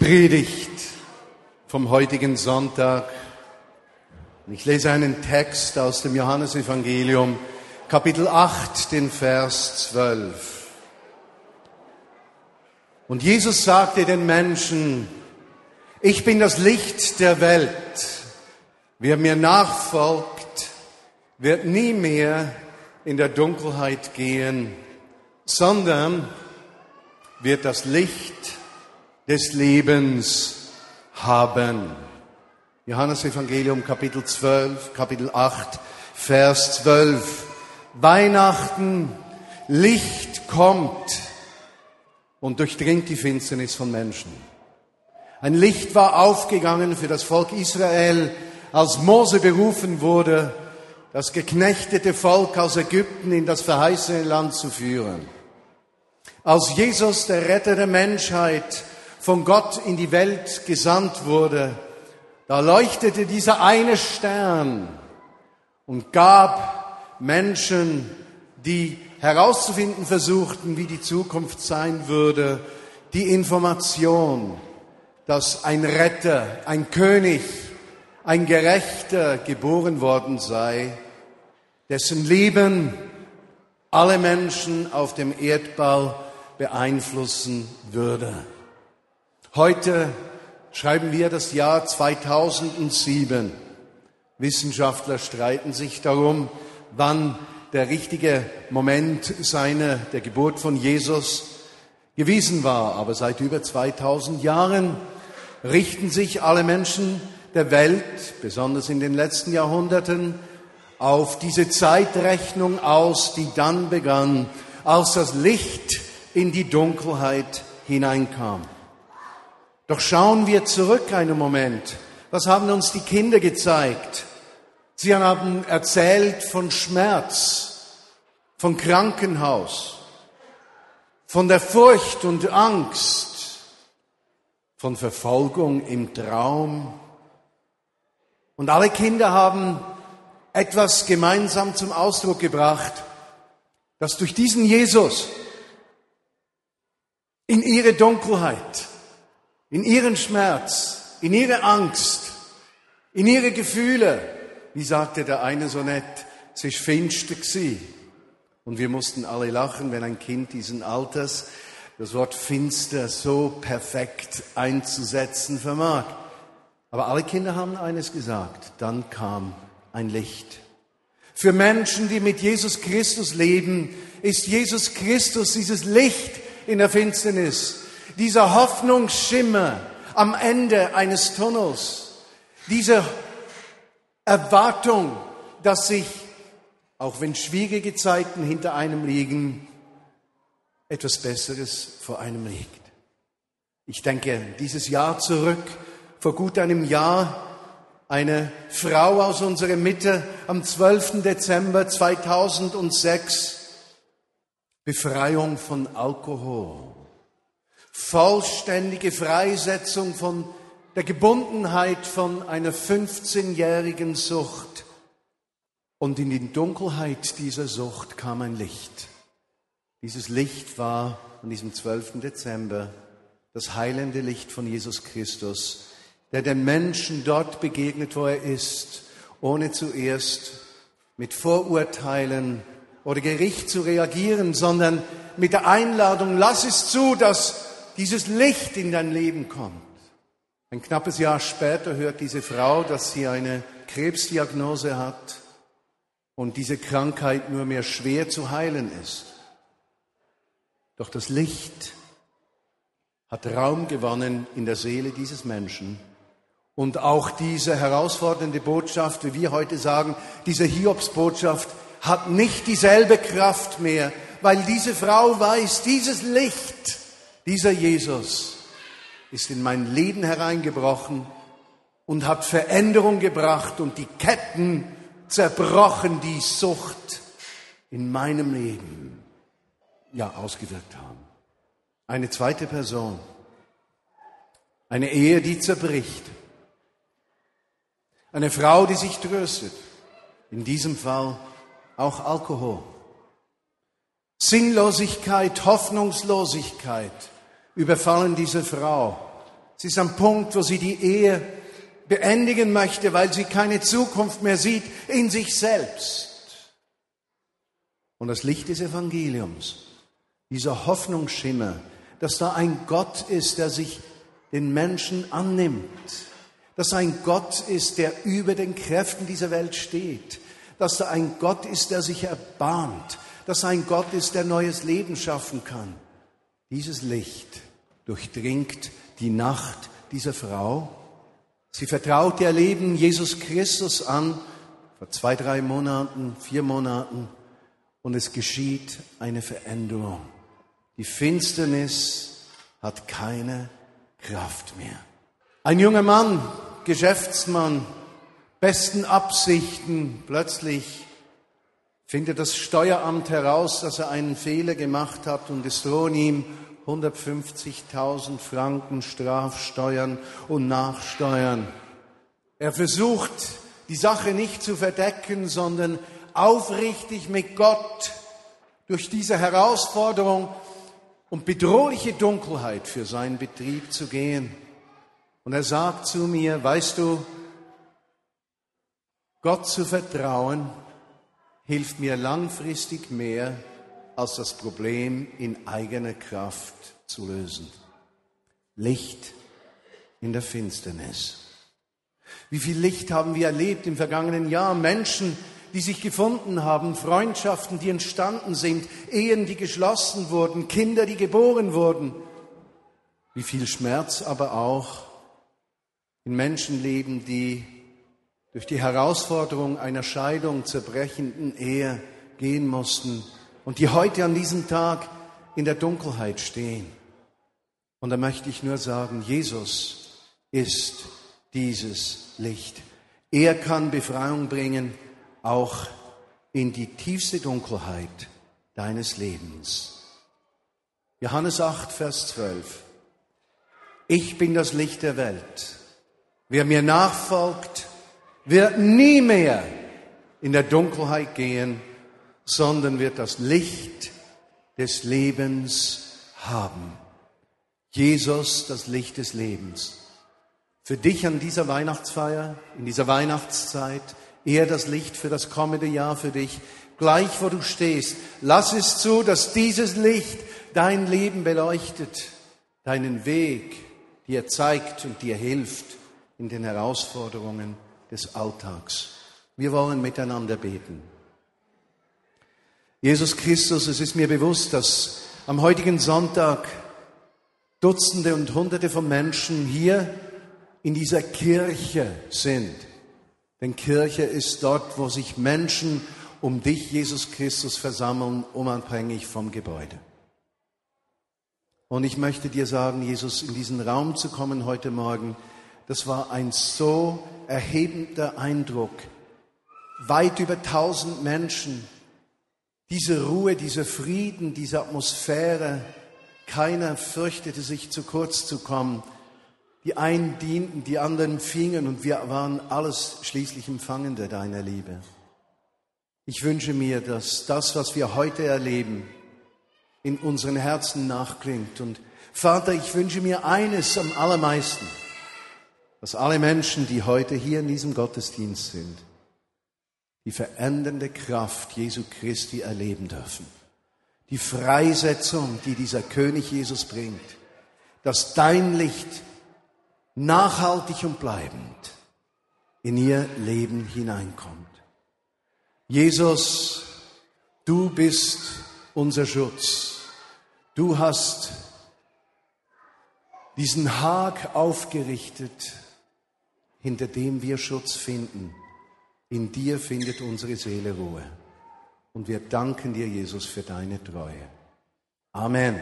Predigt vom heutigen Sonntag. Ich lese einen Text aus dem Johannesevangelium, Kapitel 8, den Vers 12. Und Jesus sagte den Menschen, ich bin das Licht der Welt. Wer mir nachfolgt, wird nie mehr in der Dunkelheit gehen, sondern wird das Licht des Lebens haben. Johannes Evangelium Kapitel 12, Kapitel 8, Vers 12. Weihnachten, Licht kommt und durchdringt die Finsternis von Menschen. Ein Licht war aufgegangen für das Volk Israel, als Mose berufen wurde, das geknechtete Volk aus Ägypten in das verheißene Land zu führen. Als Jesus, der Retter der Menschheit, von Gott in die Welt gesandt wurde, da leuchtete dieser eine Stern und gab Menschen, die herauszufinden versuchten, wie die Zukunft sein würde, die Information, dass ein Retter, ein König, ein Gerechter geboren worden sei, dessen Leben alle Menschen auf dem Erdball beeinflussen würde. Heute schreiben wir das Jahr 2007. Wissenschaftler streiten sich darum, wann der richtige Moment seiner, der Geburt von Jesus gewesen war. Aber seit über 2000 Jahren richten sich alle Menschen der Welt, besonders in den letzten Jahrhunderten, auf diese Zeitrechnung aus, die dann begann, als das Licht in die Dunkelheit hineinkam. Doch schauen wir zurück einen Moment. Was haben uns die Kinder gezeigt? Sie haben erzählt von Schmerz, von Krankenhaus, von der Furcht und Angst, von Verfolgung im Traum. Und alle Kinder haben etwas gemeinsam zum Ausdruck gebracht, dass durch diesen Jesus in ihre Dunkelheit, in ihren Schmerz, in ihre Angst, in ihre Gefühle. Wie sagte der eine so nett, es ist finster gsi. Und wir mussten alle lachen, wenn ein Kind diesen Alters das Wort finster so perfekt einzusetzen vermag. Aber alle Kinder haben eines gesagt, dann kam ein Licht. Für Menschen, die mit Jesus Christus leben, ist Jesus Christus dieses Licht in der Finsternis dieser Hoffnungsschimmer am Ende eines Tunnels, diese Erwartung, dass sich, auch wenn schwierige Zeiten hinter einem liegen, etwas Besseres vor einem liegt. Ich denke, dieses Jahr zurück, vor gut einem Jahr, eine Frau aus unserer Mitte am 12. Dezember 2006, Befreiung von Alkohol vollständige Freisetzung von der Gebundenheit von einer 15-jährigen Sucht. Und in die Dunkelheit dieser Sucht kam ein Licht. Dieses Licht war an diesem 12. Dezember das heilende Licht von Jesus Christus, der den Menschen dort begegnet, wo er ist, ohne zuerst mit Vorurteilen oder Gericht zu reagieren, sondern mit der Einladung, lass es zu, dass dieses Licht in dein Leben kommt. Ein knappes Jahr später hört diese Frau, dass sie eine Krebsdiagnose hat und diese Krankheit nur mehr schwer zu heilen ist. Doch das Licht hat Raum gewonnen in der Seele dieses Menschen. Und auch diese herausfordernde Botschaft, wie wir heute sagen, diese Hiobsbotschaft hat nicht dieselbe Kraft mehr, weil diese Frau weiß, dieses Licht dieser Jesus ist in mein Leben hereingebrochen und hat Veränderung gebracht und die Ketten zerbrochen, die Sucht in meinem Leben ja ausgewirkt haben. Eine zweite Person, eine Ehe, die zerbricht, eine Frau, die sich tröstet, in diesem Fall auch Alkohol. Sinnlosigkeit, Hoffnungslosigkeit überfallen diese Frau. Sie ist am Punkt, wo sie die Ehe beendigen möchte, weil sie keine Zukunft mehr sieht in sich selbst. Und das Licht des Evangeliums, dieser Hoffnungsschimmer, dass da ein Gott ist, der sich den Menschen annimmt, dass ein Gott ist, der über den Kräften dieser Welt steht, dass da ein Gott ist, der sich erbarmt, dass ein Gott ist, der neues Leben schaffen kann. Dieses Licht durchdringt die Nacht dieser Frau Sie vertraut ihr Leben Jesus Christus an, vor zwei, drei Monaten, vier Monaten, und es geschieht eine Veränderung. Die Finsternis hat keine Kraft mehr. Ein junger Mann, Geschäftsmann, besten Absichten, plötzlich findet das Steueramt heraus, dass er einen Fehler gemacht hat und es drohen ihm 150.000 Franken Strafsteuern und Nachsteuern. Er versucht, die Sache nicht zu verdecken, sondern aufrichtig mit Gott durch diese Herausforderung und bedrohliche Dunkelheit für seinen Betrieb zu gehen. Und er sagt zu mir, weißt du, Gott zu vertrauen hilft mir langfristig mehr als das Problem in eigener Kraft zu lösen. Licht in der Finsternis. Wie viel Licht haben wir erlebt im vergangenen Jahr? Menschen, die sich gefunden haben, Freundschaften, die entstanden sind, Ehen, die geschlossen wurden, Kinder, die geboren wurden. Wie viel Schmerz aber auch in Menschenleben, die durch die Herausforderung einer Scheidung zerbrechenden Ehe gehen mussten und die heute an diesem Tag in der Dunkelheit stehen. Und da möchte ich nur sagen, Jesus ist dieses Licht. Er kann Befreiung bringen, auch in die tiefste Dunkelheit deines Lebens. Johannes 8, Vers 12. Ich bin das Licht der Welt. Wer mir nachfolgt, wird nie mehr in der Dunkelheit gehen, sondern wird das Licht des Lebens haben. Jesus, das Licht des Lebens. Für dich an dieser Weihnachtsfeier, in dieser Weihnachtszeit, er das Licht für das kommende Jahr für dich, gleich wo du stehst. Lass es zu, dass dieses Licht dein Leben beleuchtet, deinen Weg dir zeigt und dir hilft in den Herausforderungen des Alltags. Wir wollen miteinander beten. Jesus Christus, es ist mir bewusst, dass am heutigen Sonntag Dutzende und Hunderte von Menschen hier in dieser Kirche sind. Denn Kirche ist dort, wo sich Menschen um dich, Jesus Christus, versammeln, unabhängig vom Gebäude. Und ich möchte dir sagen, Jesus, in diesen Raum zu kommen heute Morgen, das war ein so erhebender Eindruck. Weit über tausend Menschen, diese Ruhe, dieser Frieden, diese Atmosphäre, keiner fürchtete sich zu kurz zu kommen. Die einen dienten, die anderen fingen und wir waren alles schließlich Empfangende deiner Liebe. Ich wünsche mir, dass das, was wir heute erleben, in unseren Herzen nachklingt. Und Vater, ich wünsche mir eines am allermeisten, dass alle Menschen, die heute hier in diesem Gottesdienst sind, die verändernde Kraft Jesu Christi erleben dürfen. Die Freisetzung, die dieser König Jesus bringt, dass dein Licht nachhaltig und bleibend in ihr Leben hineinkommt. Jesus, du bist unser Schutz. Du hast diesen Hag aufgerichtet, hinter dem wir Schutz finden. In dir findet unsere Seele Ruhe. Und wir danken dir, Jesus, für deine Treue. Amen.